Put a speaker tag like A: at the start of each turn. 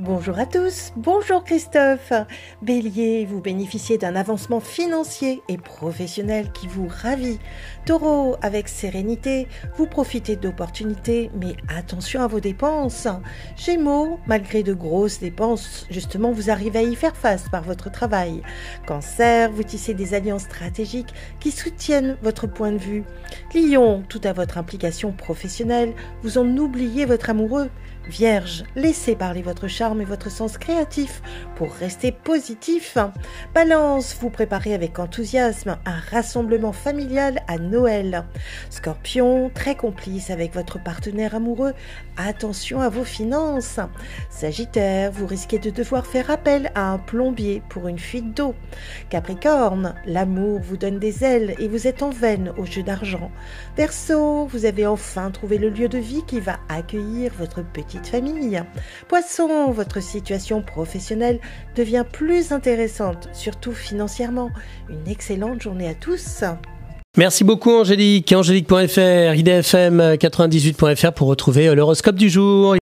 A: Bonjour à tous, bonjour Christophe. Bélier, vous bénéficiez d'un avancement financier et professionnel qui vous ravit. Taureau, avec sérénité, vous profitez d'opportunités, mais attention à vos dépenses. Gémeaux, malgré de grosses dépenses, justement, vous arrivez à y faire face par votre travail. Cancer, vous tissez des alliances stratégiques qui soutiennent votre point de vue. Lion, tout à votre implication professionnelle, vous en oubliez votre amoureux. Vierge, laissez parler votre charme et votre sens créatif pour rester positif. Balance, vous préparez avec enthousiasme un rassemblement familial à Noël. Scorpion, très complice avec votre partenaire amoureux, attention à vos finances. Sagittaire, vous risquez de devoir faire appel à un plombier pour une fuite d'eau. Capricorne, l'amour vous donne des ailes et vous êtes en veine au jeu d'argent. Verseau, vous avez enfin trouvé le lieu de vie qui va accueillir votre petit famille. Poisson, votre situation professionnelle devient plus intéressante, surtout financièrement. Une excellente journée à tous.
B: Merci beaucoup Angélique. Angélique.fr, idfm98.fr pour retrouver l'horoscope du jour.